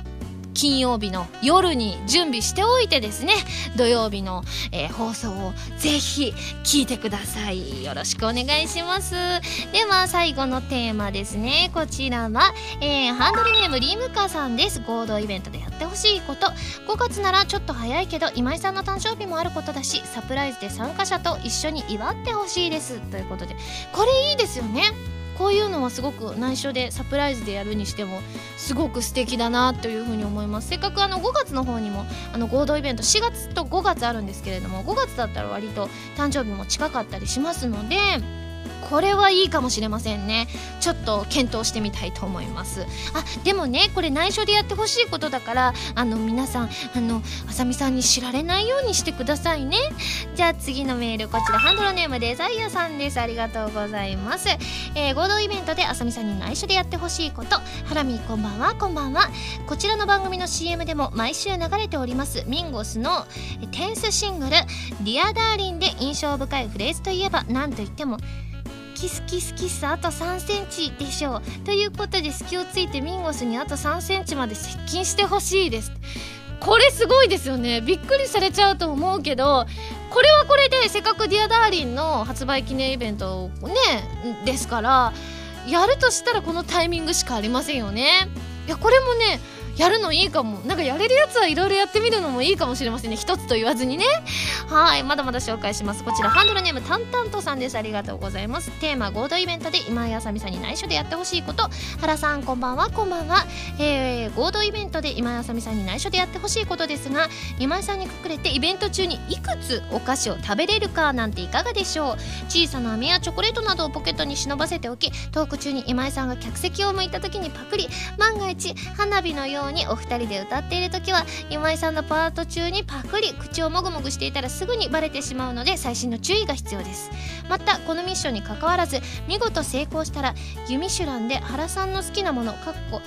金曜日の夜に準備しておいてですね土曜日の、えー、放送をぜひ聞いてください。よろしくお願いします。では最後のテーマですね。こちらは、えー、ハンドルネームリムカさんです。合同イベントでやってほしいこと。5月ならちょっと早いけど今井さんの誕生日もあることだしサプライズで参加者と一緒に祝ってほしいです。ということでこれいいですよね。こういうのはすごく内緒でサプライズでやるにしてもすごく素敵だなというふうに思います。せっかくあの5月の方にもあの合同イベント4月と5月あるんですけれども5月だったら割と誕生日も近かったりしますのでこれはいいかもしれませんね。ちょっと検討してみたいと思います。あでもねこれ内緒でやってほしいことだからあの皆さんあのあさみさんに知られないようにしてくださいね。じゃあ次のメールこちらハンドルネームデザイアさんです。ありがとうございます、えー、合同イベントであさみさんに内緒でやってほしいこと。はらみーこんばんは。こんばんは。こちらの番組の CM でも毎週流れております。ミンゴスの tenth シングル「Dear Darling で印象深いフレーズといえば何といっても「kiss kiss kiss あと3センチ。でしょ。うということで隙をついてミンゴスにあと3センチまで接近してほしいです。これすごいですよね。びっくりされちゃうと思うけどこれはこれでせっかく「Dear Darling の発売記念イベントねですからやるとしたらこのタイミングしかありませんよね。いやこれもねやるのいいかも。なんかやれるやつはいろいろやってみるのもいいかもしれませんね。一つと言わずにね。はい。まだまだ紹介します。こちらハンドルネームタンタントさんです。ありがとうございます。テーマ合同イベントで今井あさみさんに内緒でやってほしいこと。原さんこんばんは。こんばんは、えー、合同イベントで今井あさみさんに内緒でやってほしいことですが今井さんに隠れてイベント中にいくつお菓子を食べれるかなんていかがでしょう。小さな飴やチョコレートなどをポケットに忍ばせておきトーク中に今井さんが客席を向いた時にパクリ。万が一花火のようにお二人で歌っている時は今井さんのパート中にパクリ口をもぐもぐしていたらすぐにバレてしまうので細心の注意が必要です。またこのミッションにかかわらず見事成功したらユミシュランで原さんの好きなものかっこ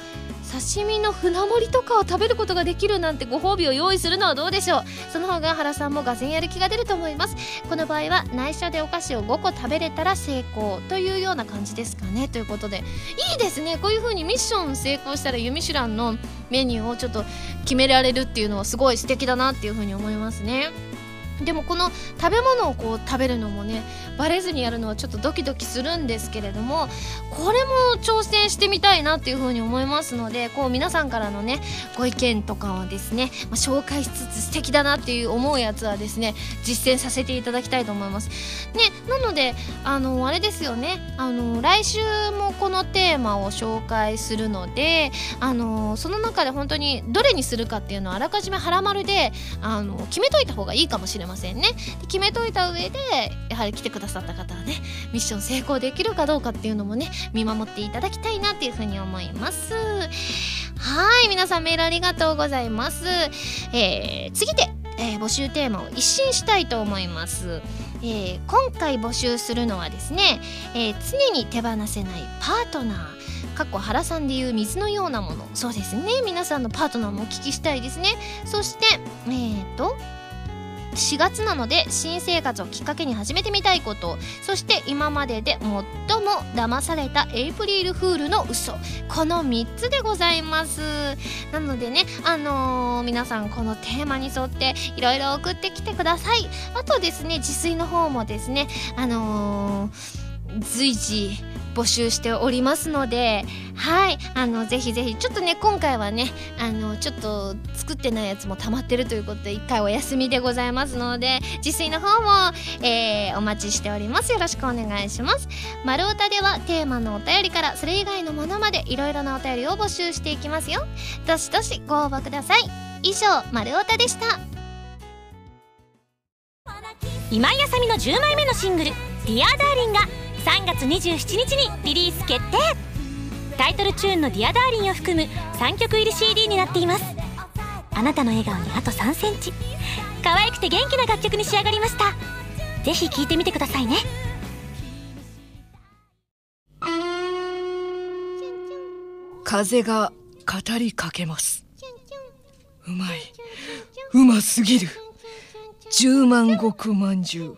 刺身の船盛りとかを食べることができるなんてご褒美を用意するのはどうでしょう？その方が原さんもがぜんやる気が出ると思います。この場合は内緒でお菓子を5個食べれたら成功というような感じですかね。ということでいいですね。こういう風にミッション成功したらユミシュランのメニューをちょっと決められるっていうのはすごい素敵だなっていう風に思いますね。でもこの食べ物をこう食べるのもねバレずにやるのはちょっとドキドキするんですけれどもこれも挑戦してみたいなっていうふうに思いますのでこう皆さんからのねご意見とかをですね、まあ、紹介しつつ素敵だなっていう思うやつはですね実践させていただきたいと思います。ね、なのであのあれですよねあの来週もこのテーマを紹介するのであのその中で本当にどれにするかっていうのをあらかじめ腹丸であの決めといた方がいいかもしれませんませんね。で。決めといた上でやはり来てくださった方はねミッション成功できるかどうかっていうのもね見守っていただきたいなっていうふうに思います。はい皆さんメールありがとうございます、えー、次で、えー、募集テーマを一新したいと思います。えー、今回募集するのはですね、えー、常に手放せないパートナーかっこ原さんでいう水のようなもの。そうですね。皆さんのパートナーもお聞きしたいですね。そしてえーと4月なので新生活をきっかけに始めてみたいこと。そして今までで最も騙されたエイプリルフールの嘘。この3つでございます。なのでねあのー、皆さんこのテーマに沿っていろいろ送ってきてください。あとですね自炊の方もですねあのー、随時募集しておりますのではいあのぜひぜひちょっとね今回はねあのちょっと作ってないやつも溜まってるということで一回お休みでございますので自炊の方も、えー、お待ちしております。よろしくお願いします。丸太ではテーマのお便りからそれ以外のものまでいろいろなお便りを募集していきますよ。どしどしご応募ください。以上丸太でした。今井麻美の10枚目のシングル「Dear Darling が3月27日にリリース決定タイトルチューンの「Dear Darling を含む3曲入り CD になっています。あなたの笑顔にあと3センチ。可愛くて元気な楽曲に仕上がりました。ぜひ聴いてみてくださいね。風が語りかけます。うまい。うますぎる。十万石まんじゅう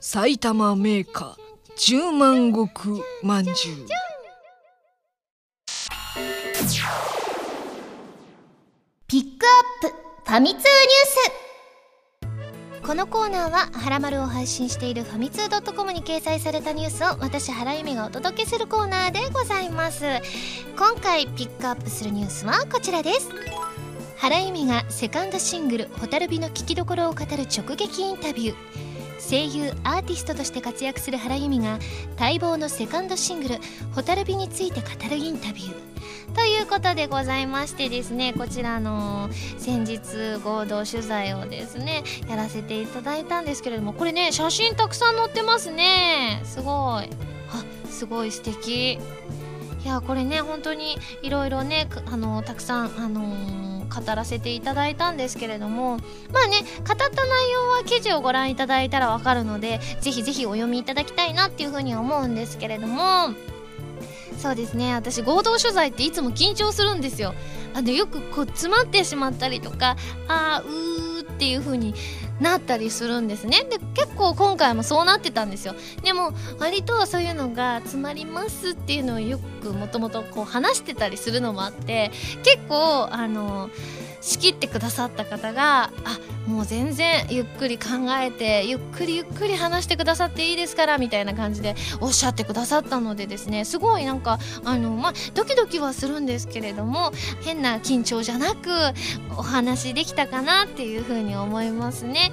埼玉メーカー。十万石まんじゅうピックアップファミ通ニュース。このコーナーは「はらまる」を配信しているファミツー .com に掲載されたニュースを私原由美がお届けするコーナーでございます。今回ピックアップするニュースはこちらです。原由美がセカンドシングル「蛍火」の聴きどころを語る直撃インタビュー。声優アーティストとして活躍する原由美が待望のセカンドシングル「蛍火」について語るインタビュー。ということでございましてですねこちらの先日合同取材をですねやらせていただいたんですけれどもこれね写真たくさん載ってますね。すごい。あすごい素敵。いやこれね本当にいろいろねあのたくさんあのー語らせていただいたんですけれどもまあね語った内容は記事をご覧いただいたらわかるのでぜひぜひお読みいただきたいなっていうふうに思うんですけれどもそうですね私合同取材っていつも緊張するんですよ。あのよくこう詰まってしまったりとかあーうーっていう風になったりするんですね。で結構今回もそうなってたんですよ。でも割とそういうのが詰まりますっていうのをよくもともとこう話してたりするのもあって結構あの仕切ってくださった方があもう全然ゆっくり考えてゆっくりゆっくり話してくださっていいですからみたいな感じでおっしゃってくださったのでですねすごいなんかあのまあドキドキはするんですけれども変な緊張じゃなくお話できたかなっていうふうに思いますね。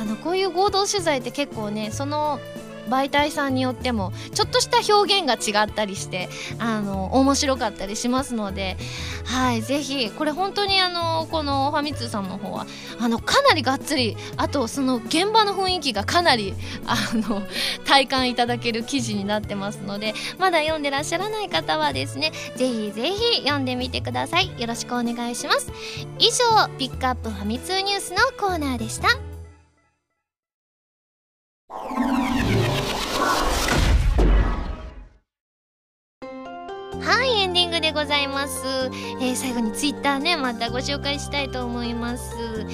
あのこういう合同取材って結構ねその媒体さんによってもちょっとした表現が違ったりしてあの面白かったりしますのではいぜひこれ本当にあのこのファミ通さんの方はあのかなりがっつりあとその現場の雰囲気がかなりあの体感いただける記事になってますのでまだ読んでらっしゃらない方はですねぜひぜひ読んでみてください。よろしくお願いします。以上ピックアップファミ通ニュースのコーナーでした。はいエンディングでございます、えー、最後にツイッターねまたご紹介したいと思います。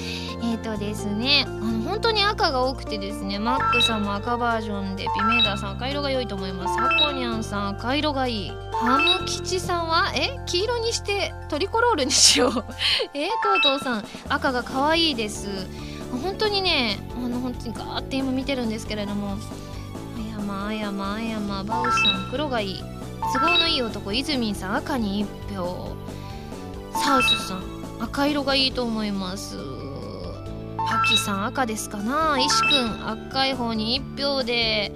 えっ、ー、とですねあの本当に赤が多くてですねマックさんも赤バージョンでピメーダーさん赤色が良いと思います。ハコニャンさん赤色がいい。ハム吉さんはえ黄色にしてトリコロールにしよう。えー、とうとうさん赤が可愛いです。本当にねあの本当にガーって今見てるんですけれども。あやまあやまあやまバウさん黒がいい。都合のいい男イズミンさん赤に1票。サウスさん赤色がいいと思います。パキさん赤ですかな。石くん赤い方に1票で。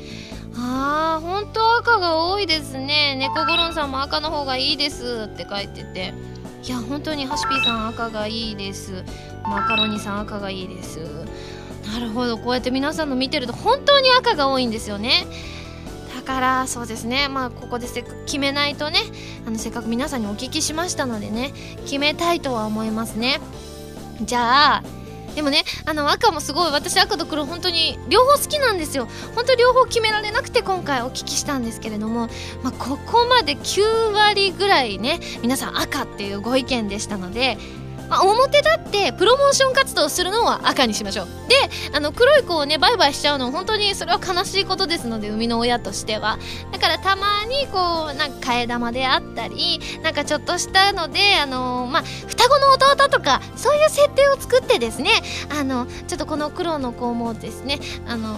あー本当赤が多いですね。猫ゴロンさんも赤の方がいいですって書いてて。いや本当にハシピーさん赤がいいです。マカロニさん赤がいいです。なるほど。こうやって皆さんの見てると本当に赤が多いんですよね。からそうですね。まあここでせ決めないとねあのせっかく皆さんにお聞きしましたのでね決めたいとは思いますね。じゃあでもねあの赤もすごい私赤と黒本当に両方好きなんですよ。本当両方決められなくて今回お聞きしたんですけれども、まあ、ここまで9割ぐらいね皆さん赤っていうご意見でしたのでまあ、表立ってプロモーション活動するのは赤にしましょう。であの黒い子をねバイバイしちゃうの本当にそれは悲しいことですので生みの親としては。だからたまにこうなんか替え玉であったりなんかちょっとしたのであのまあ双子の弟とかそういう設定を作ってですねあのちょっとこの黒の子もですねあの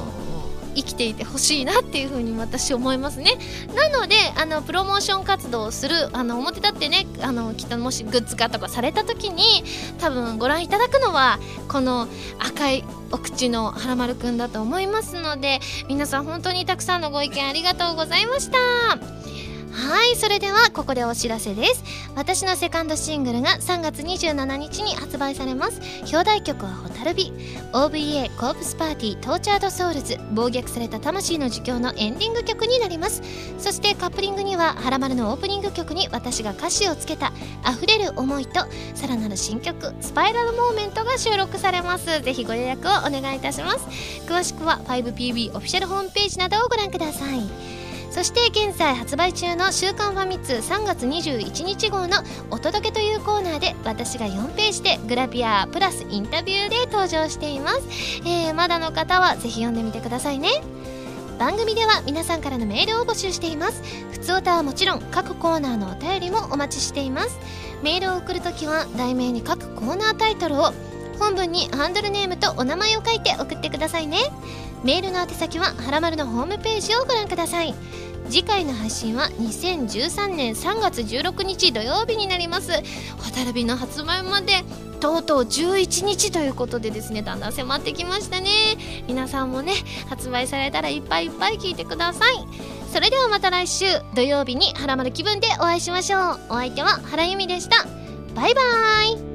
生きていてほしいなっていうふうに私思いますね。なのであのプロモーション活動をするあの表立ってねあのきっともしグッズ化とかされた時に多分ご覧いただくのはこの赤いお口のはらまるくんだと思いますので皆さん本当にたくさんのご意見ありがとうございました。はいそれではここでお知らせです。私のセカンドシングルが3月27日に発売されます。表題曲は「ホタルビ」OVA コープスパーティー Tortured Souls。暴虐された魂の呪叫のエンディング曲になります。そしてカップリングには「はらまる」のオープニング曲に私が歌詞をつけた「溢れる思い」とさらなる新曲「 Spiral Moment」が収録されます。ぜひご予約をお願いいたします。詳しくは 5PB オフィシャルホームページなどをご覧ください。そして現在発売中の「週刊ファミ通」3月21日号の「お届け」というコーナーで私が4ページでグラビアプラスインタビューで登場しています、えー、まだの方はぜひ読んでみてくださいね。番組では皆さんからのメールを募集しています。普通歌はもちろん各コーナーのお便りもお待ちしています。メールを送るときは題名に各コーナータイトルを本文にハンドルネームとお名前を書いて送ってくださいね。メールの宛先ははらまるのホームページをご覧ください。次回の配信は2013年3月16日土曜日になります。ホタルビの発売までとうとう11日ということでですねだんだん迫ってきましたね。皆さんもね発売されたらいっぱいいっぱい聞いてください。それではまた来週土曜日にはらまる気分でお会いしましょう。お相手は原由美でした。バイバーイ。